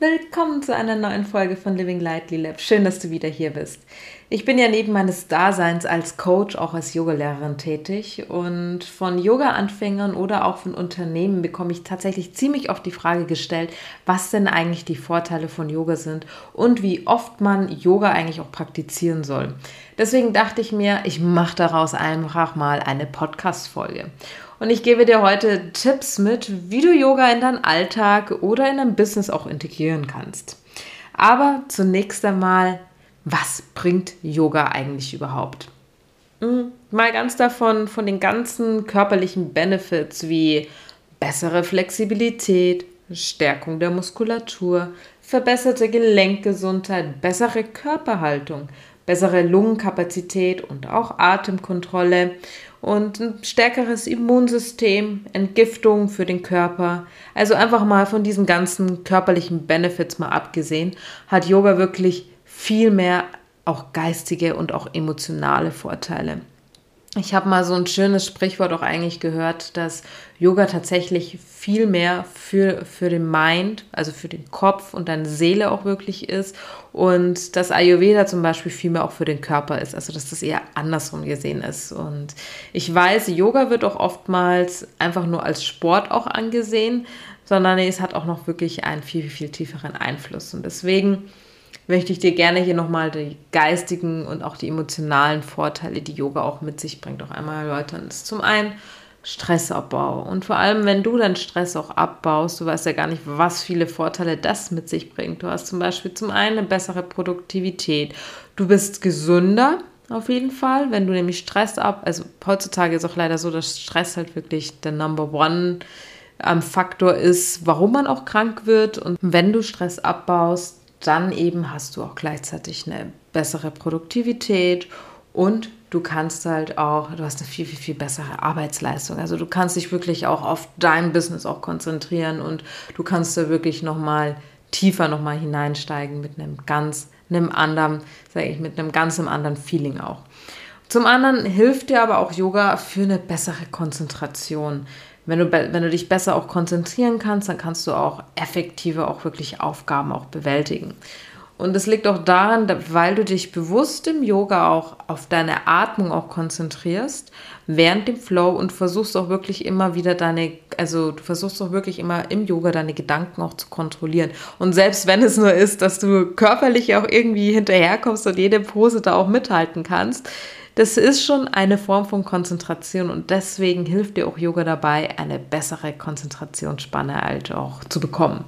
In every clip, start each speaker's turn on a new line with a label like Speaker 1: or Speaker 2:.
Speaker 1: Willkommen zu einer neuen Folge von Living Lightly Lab. Schön, dass du wieder hier bist. Ich bin ja neben meines Daseins als Coach auch als Yogalehrerin tätig und von Yoga-Anfängern oder auch von Unternehmen bekomme ich tatsächlich ziemlich oft die Frage gestellt, was denn eigentlich die Vorteile von Yoga sind und wie oft man Yoga eigentlich auch praktizieren soll. Deswegen dachte ich mir, ich mache daraus einfach mal eine Podcast-Folge. Und ich gebe dir heute Tipps mit, wie du Yoga in deinen Alltag oder in dein Business auch integrieren kannst. Aber zunächst einmal, was bringt Yoga eigentlich überhaupt? Hm, mal ganz davon, von den ganzen körperlichen Benefits wie bessere Flexibilität, Stärkung der Muskulatur, verbesserte Gelenkgesundheit, bessere Körperhaltung, bessere Lungenkapazität und auch Atemkontrolle und ein stärkeres Immunsystem, Entgiftung für den Körper. Also einfach mal von diesen ganzen körperlichen Benefits mal abgesehen, hat Yoga wirklich viel mehr auch geistige und auch emotionale Vorteile. Ich habe mal so ein schönes Sprichwort auch eigentlich gehört, dass Yoga tatsächlich viel mehr für, für den Mind, also für den Kopf und deine Seele auch wirklich ist und dass Ayurveda zum Beispiel viel mehr auch für den Körper ist, also dass das eher andersrum gesehen ist. Und ich weiß, Yoga wird auch oftmals einfach nur als Sport auch angesehen, sondern es hat auch noch wirklich einen viel, viel, viel tieferen Einfluss. Und deswegen möchte ich dir gerne hier nochmal die geistigen und auch die emotionalen Vorteile, die Yoga auch mit sich bringt, auch einmal erläutern. Das ist zum einen Stressabbau. Und vor allem, wenn du dann Stress auch abbaust, du weißt ja gar nicht, was viele Vorteile das mit sich bringt. Du hast zum Beispiel zum einen eine bessere Produktivität. Du bist gesünder, auf jeden Fall, wenn du nämlich Stress ab, also heutzutage ist auch leider so, dass Stress halt wirklich der Number One ähm, Faktor ist, warum man auch krank wird. Und wenn du Stress abbaust, dann eben hast du auch gleichzeitig eine bessere Produktivität und du kannst halt auch, du hast eine viel, viel, viel bessere Arbeitsleistung. Also du kannst dich wirklich auch auf dein Business auch konzentrieren und du kannst da wirklich nochmal tiefer nochmal hineinsteigen mit einem ganz, einem anderen, sage ich, mit einem ganz anderen Feeling auch. Zum anderen hilft dir aber auch Yoga für eine bessere Konzentration wenn du, wenn du dich besser auch konzentrieren kannst, dann kannst du auch effektiver auch wirklich Aufgaben auch bewältigen. Und es liegt auch daran, weil du dich bewusst im Yoga auch auf deine Atmung auch konzentrierst, während dem Flow und versuchst auch wirklich immer wieder deine, also du versuchst auch wirklich immer im Yoga deine Gedanken auch zu kontrollieren. Und selbst wenn es nur ist, dass du körperlich auch irgendwie hinterherkommst und jede Pose da auch mithalten kannst, das ist schon eine Form von Konzentration und deswegen hilft dir auch Yoga dabei, eine bessere Konzentrationsspanne halt auch zu bekommen.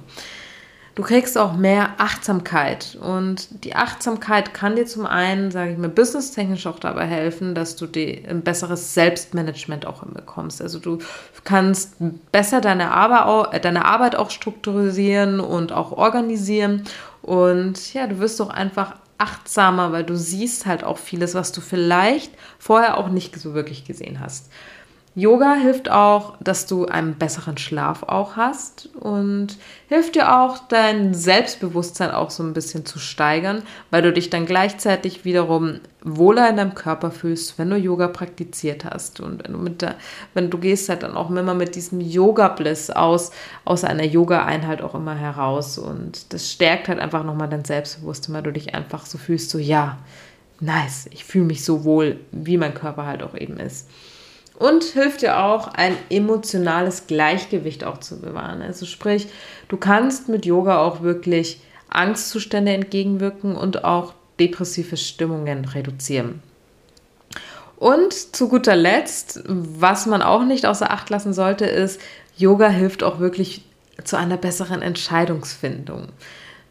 Speaker 1: Du kriegst auch mehr Achtsamkeit und die Achtsamkeit kann dir zum einen, sage ich mal, businesstechnisch auch dabei helfen, dass du die, ein besseres Selbstmanagement auch hinbekommst. Also du kannst besser deine Arbeit, deine Arbeit auch strukturieren und auch organisieren und ja, du wirst auch einfach achtsamer, weil du siehst halt auch vieles, was du vielleicht vorher auch nicht so wirklich gesehen hast. Yoga hilft auch, dass du einen besseren Schlaf auch hast und hilft dir auch, dein Selbstbewusstsein auch so ein bisschen zu steigern, weil du dich dann gleichzeitig wiederum wohler in deinem Körper fühlst, wenn du Yoga praktiziert hast. Und wenn du, mit der, wenn du gehst halt dann auch immer mit diesem Yoga-Bliss aus, aus einer Yoga-Einheit auch immer heraus. Und das stärkt halt einfach nochmal dein Selbstbewusstsein, weil du dich einfach so fühlst, so ja, nice, ich fühle mich so wohl, wie mein Körper halt auch eben ist und hilft dir auch, ein emotionales Gleichgewicht auch zu bewahren. Also sprich, du kannst mit Yoga auch wirklich Angstzustände entgegenwirken und auch depressive Stimmungen reduzieren. Und zu guter Letzt, was man auch nicht außer Acht lassen sollte, ist, Yoga hilft auch wirklich zu einer besseren Entscheidungsfindung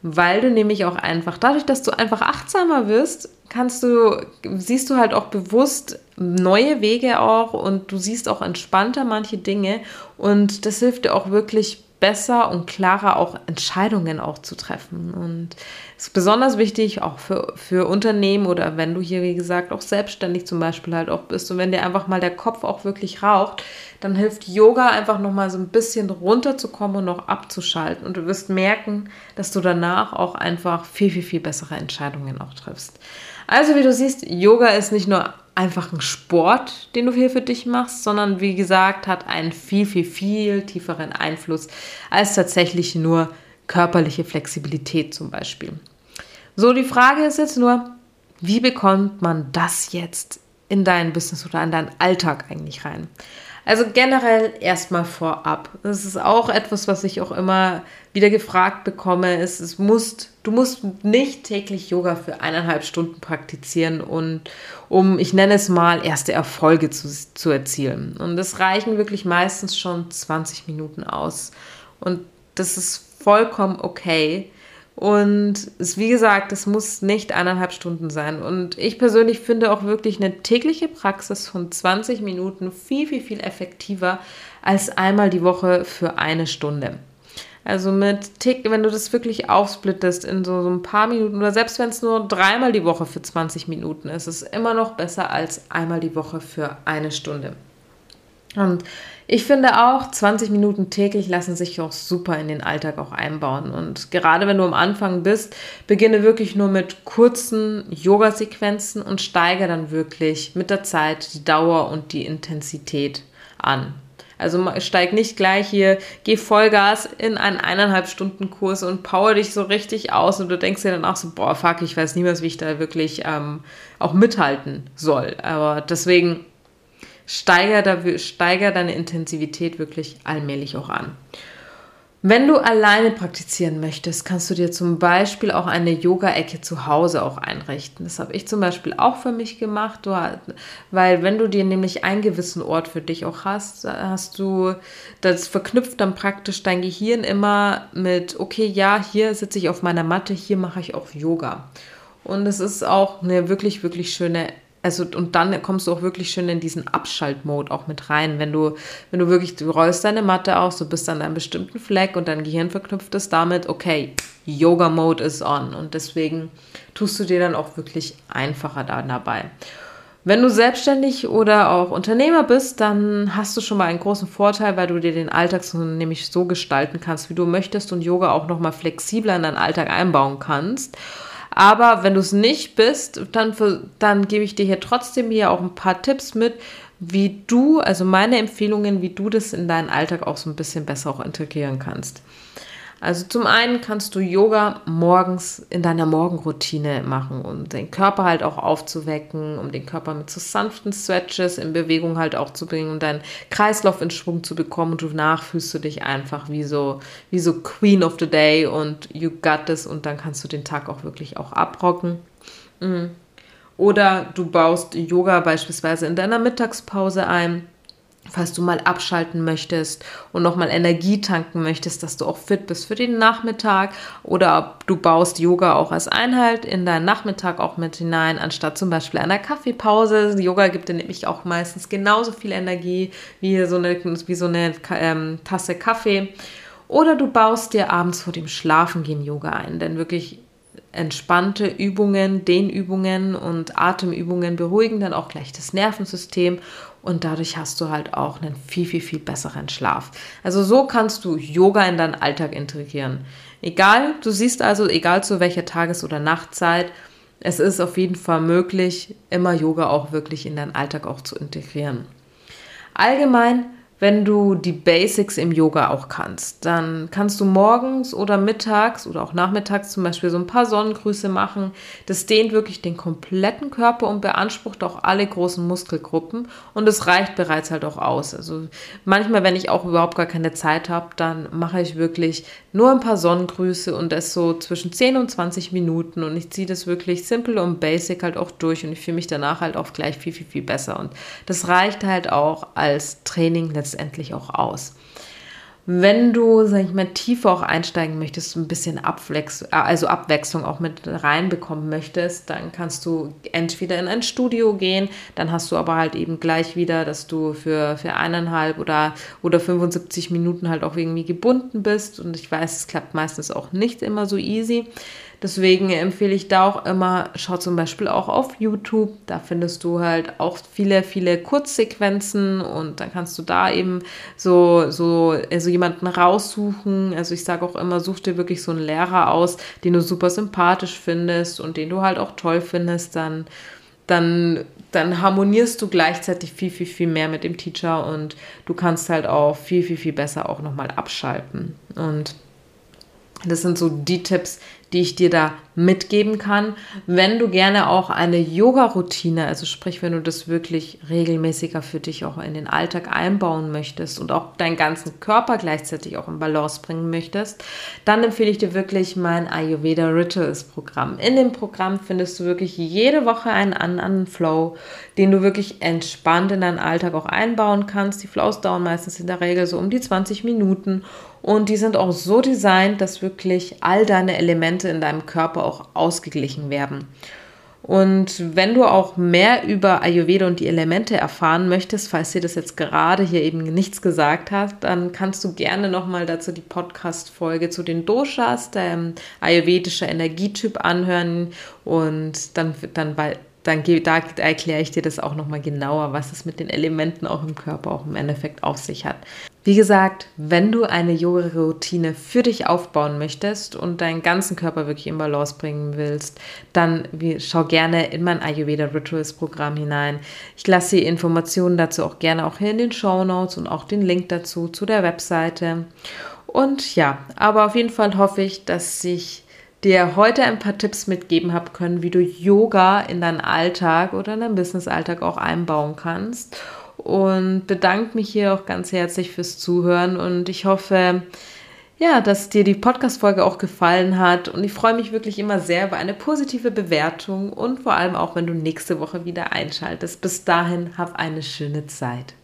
Speaker 1: weil du nämlich auch einfach, dadurch, dass du einfach achtsamer wirst, kannst du, siehst du halt auch bewusst neue Wege auch und du siehst auch entspannter manche Dinge. Und das hilft dir auch wirklich besser und klarer auch Entscheidungen auch zu treffen. Und es ist besonders wichtig auch für, für Unternehmen oder wenn du hier, wie gesagt, auch selbstständig zum Beispiel halt auch bist und wenn dir einfach mal der Kopf auch wirklich raucht, dann hilft Yoga einfach nochmal so ein bisschen runterzukommen und noch abzuschalten. Und du wirst merken, dass du danach auch einfach viel, viel, viel bessere Entscheidungen auch triffst. Also wie du siehst, Yoga ist nicht nur einfach ein Sport, den du hier für dich machst, sondern wie gesagt, hat einen viel, viel, viel tieferen Einfluss als tatsächlich nur körperliche Flexibilität zum Beispiel. So, die Frage ist jetzt nur, wie bekommt man das jetzt in dein Business oder in deinen Alltag eigentlich rein? Also generell erstmal vorab. Das ist auch etwas, was ich auch immer wieder gefragt bekomme. Ist, es musst, du musst nicht täglich Yoga für eineinhalb Stunden praktizieren und um, ich nenne es mal, erste Erfolge zu, zu erzielen. Und das reichen wirklich meistens schon 20 Minuten aus. Und das ist vollkommen okay. Und es, wie gesagt, es muss nicht eineinhalb Stunden sein. Und ich persönlich finde auch wirklich eine tägliche Praxis von 20 Minuten viel, viel, viel effektiver als einmal die Woche für eine Stunde. Also mit Tick, wenn du das wirklich aufsplittest in so, so ein paar Minuten oder selbst wenn es nur dreimal die Woche für 20 Minuten ist, ist es immer noch besser als einmal die Woche für eine Stunde. Und ich finde auch, 20 Minuten täglich lassen sich auch super in den Alltag auch einbauen. Und gerade wenn du am Anfang bist, beginne wirklich nur mit kurzen Yoga-Sequenzen und steige dann wirklich mit der Zeit die Dauer und die Intensität an. Also steig nicht gleich hier, geh Vollgas in einen eineinhalb Stunden Kurs und power dich so richtig aus und du denkst dir dann auch so, boah, fuck, ich weiß niemals, wie ich da wirklich ähm, auch mithalten soll. Aber deswegen steiger, steiger deine Intensivität wirklich allmählich auch an. Wenn du alleine praktizieren möchtest, kannst du dir zum Beispiel auch eine Yoga-Ecke zu Hause auch einrichten. Das habe ich zum Beispiel auch für mich gemacht, weil wenn du dir nämlich einen gewissen Ort für dich auch hast, hast du, das verknüpft dann praktisch dein Gehirn immer mit, okay, ja, hier sitze ich auf meiner Matte, hier mache ich auch Yoga. Und es ist auch eine wirklich, wirklich schöne also und dann kommst du auch wirklich schön in diesen Abschaltmode auch mit rein, wenn du wenn du wirklich du rollst deine Matte aus, du bist an einem bestimmten Fleck und dein Gehirn verknüpft es damit, okay, Yoga Mode ist on und deswegen tust du dir dann auch wirklich einfacher da dabei. Wenn du selbstständig oder auch Unternehmer bist, dann hast du schon mal einen großen Vorteil, weil du dir den Alltag so, nämlich so gestalten kannst, wie du möchtest und Yoga auch noch mal flexibler in deinen Alltag einbauen kannst. Aber wenn du es nicht bist, dann, dann gebe ich dir hier trotzdem hier auch ein paar Tipps mit, wie du, also meine Empfehlungen, wie du das in deinen Alltag auch so ein bisschen besser auch integrieren kannst. Also zum einen kannst du Yoga morgens in deiner Morgenroutine machen, um den Körper halt auch aufzuwecken, um den Körper mit so sanften Stretches in Bewegung halt auch zu bringen und deinen Kreislauf in Schwung zu bekommen und danach fühlst du dich einfach wie so, wie so Queen of the Day und you got this und dann kannst du den Tag auch wirklich auch abrocken. Mhm. Oder du baust Yoga beispielsweise in deiner Mittagspause ein falls du mal abschalten möchtest und nochmal Energie tanken möchtest, dass du auch fit bist für den Nachmittag oder du baust Yoga auch als Einheit in deinen Nachmittag auch mit hinein, anstatt zum Beispiel einer Kaffeepause. Yoga gibt dir nämlich auch meistens genauso viel Energie wie so eine, wie so eine ähm, Tasse Kaffee. Oder du baust dir abends vor dem Schlafengehen Yoga ein, denn wirklich entspannte Übungen, Dehnübungen und Atemübungen beruhigen dann auch gleich das Nervensystem und dadurch hast du halt auch einen viel, viel, viel besseren Schlaf. Also so kannst du Yoga in deinen Alltag integrieren. Egal, du siehst also, egal zu welcher Tages- oder Nachtzeit, es ist auf jeden Fall möglich, immer Yoga auch wirklich in deinen Alltag auch zu integrieren. Allgemein wenn du die Basics im Yoga auch kannst. Dann kannst du morgens oder mittags oder auch nachmittags zum Beispiel so ein paar Sonnengrüße machen. Das dehnt wirklich den kompletten Körper und beansprucht auch alle großen Muskelgruppen und es reicht bereits halt auch aus. Also manchmal, wenn ich auch überhaupt gar keine Zeit habe, dann mache ich wirklich nur ein paar Sonnengrüße und das so zwischen 10 und 20 Minuten und ich ziehe das wirklich simple und basic halt auch durch und ich fühle mich danach halt auch gleich viel, viel, viel besser und das reicht halt auch als Training letztendlich letztendlich auch aus. wenn du, sag ich mal, tiefer auch einsteigen möchtest, ein bisschen Abwechslung, äh, also Abwechslung auch mit reinbekommen möchtest, dann kannst du entweder in ein Studio gehen, dann hast du aber halt eben gleich wieder, dass du für, für eineinhalb oder, oder 75 Minuten halt auch irgendwie gebunden bist. Und ich weiß, es klappt meistens auch nicht immer so easy. Deswegen empfehle ich da auch immer, schau zum Beispiel auch auf YouTube. Da findest du halt auch viele, viele Kurzsequenzen und dann kannst du da eben so, so, also jemanden raussuchen. Also ich sage auch immer, such dir wirklich so einen Lehrer aus, den du super sympathisch findest und den du halt auch toll findest. Dann, dann dann harmonierst du gleichzeitig viel, viel, viel mehr mit dem Teacher und du kannst halt auch viel, viel, viel besser auch nochmal abschalten. Und das sind so die Tipps, die ich dir da mitgeben kann. Wenn du gerne auch eine Yoga-Routine, also sprich, wenn du das wirklich regelmäßiger für dich auch in den Alltag einbauen möchtest und auch deinen ganzen Körper gleichzeitig auch in Balance bringen möchtest, dann empfehle ich dir wirklich mein Ayurveda Rituals Programm. In dem Programm findest du wirklich jede Woche einen anderen Flow, den du wirklich entspannt in deinen Alltag auch einbauen kannst. Die Flows dauern meistens in der Regel so um die 20 Minuten und die sind auch so designt, dass wirklich all deine Elemente in deinem Körper auch ausgeglichen werden. Und wenn du auch mehr über Ayurveda und die Elemente erfahren möchtest, falls dir das jetzt gerade hier eben nichts gesagt hat, dann kannst du gerne nochmal dazu die Podcast-Folge zu den Doshas, der ayurvedische Energietyp anhören und dann, dann, dann da erkläre ich dir das auch nochmal genauer, was es mit den Elementen auch im Körper auch im Endeffekt auf sich hat. Wie gesagt, wenn du eine Yoga-Routine für dich aufbauen möchtest und deinen ganzen Körper wirklich in Balance bringen willst, dann schau gerne in mein Ayurveda Rituals Programm hinein. Ich lasse die Informationen dazu auch gerne auch hier in den Show Notes und auch den Link dazu zu der Webseite. Und ja, aber auf jeden Fall hoffe ich, dass ich dir heute ein paar Tipps mitgeben habe können, wie du Yoga in deinen Alltag oder in deinen Business-Alltag auch einbauen kannst und bedanke mich hier auch ganz herzlich fürs Zuhören und ich hoffe, ja, dass dir die Podcast-Folge auch gefallen hat und ich freue mich wirklich immer sehr über eine positive Bewertung und vor allem auch, wenn du nächste Woche wieder einschaltest. Bis dahin, hab eine schöne Zeit.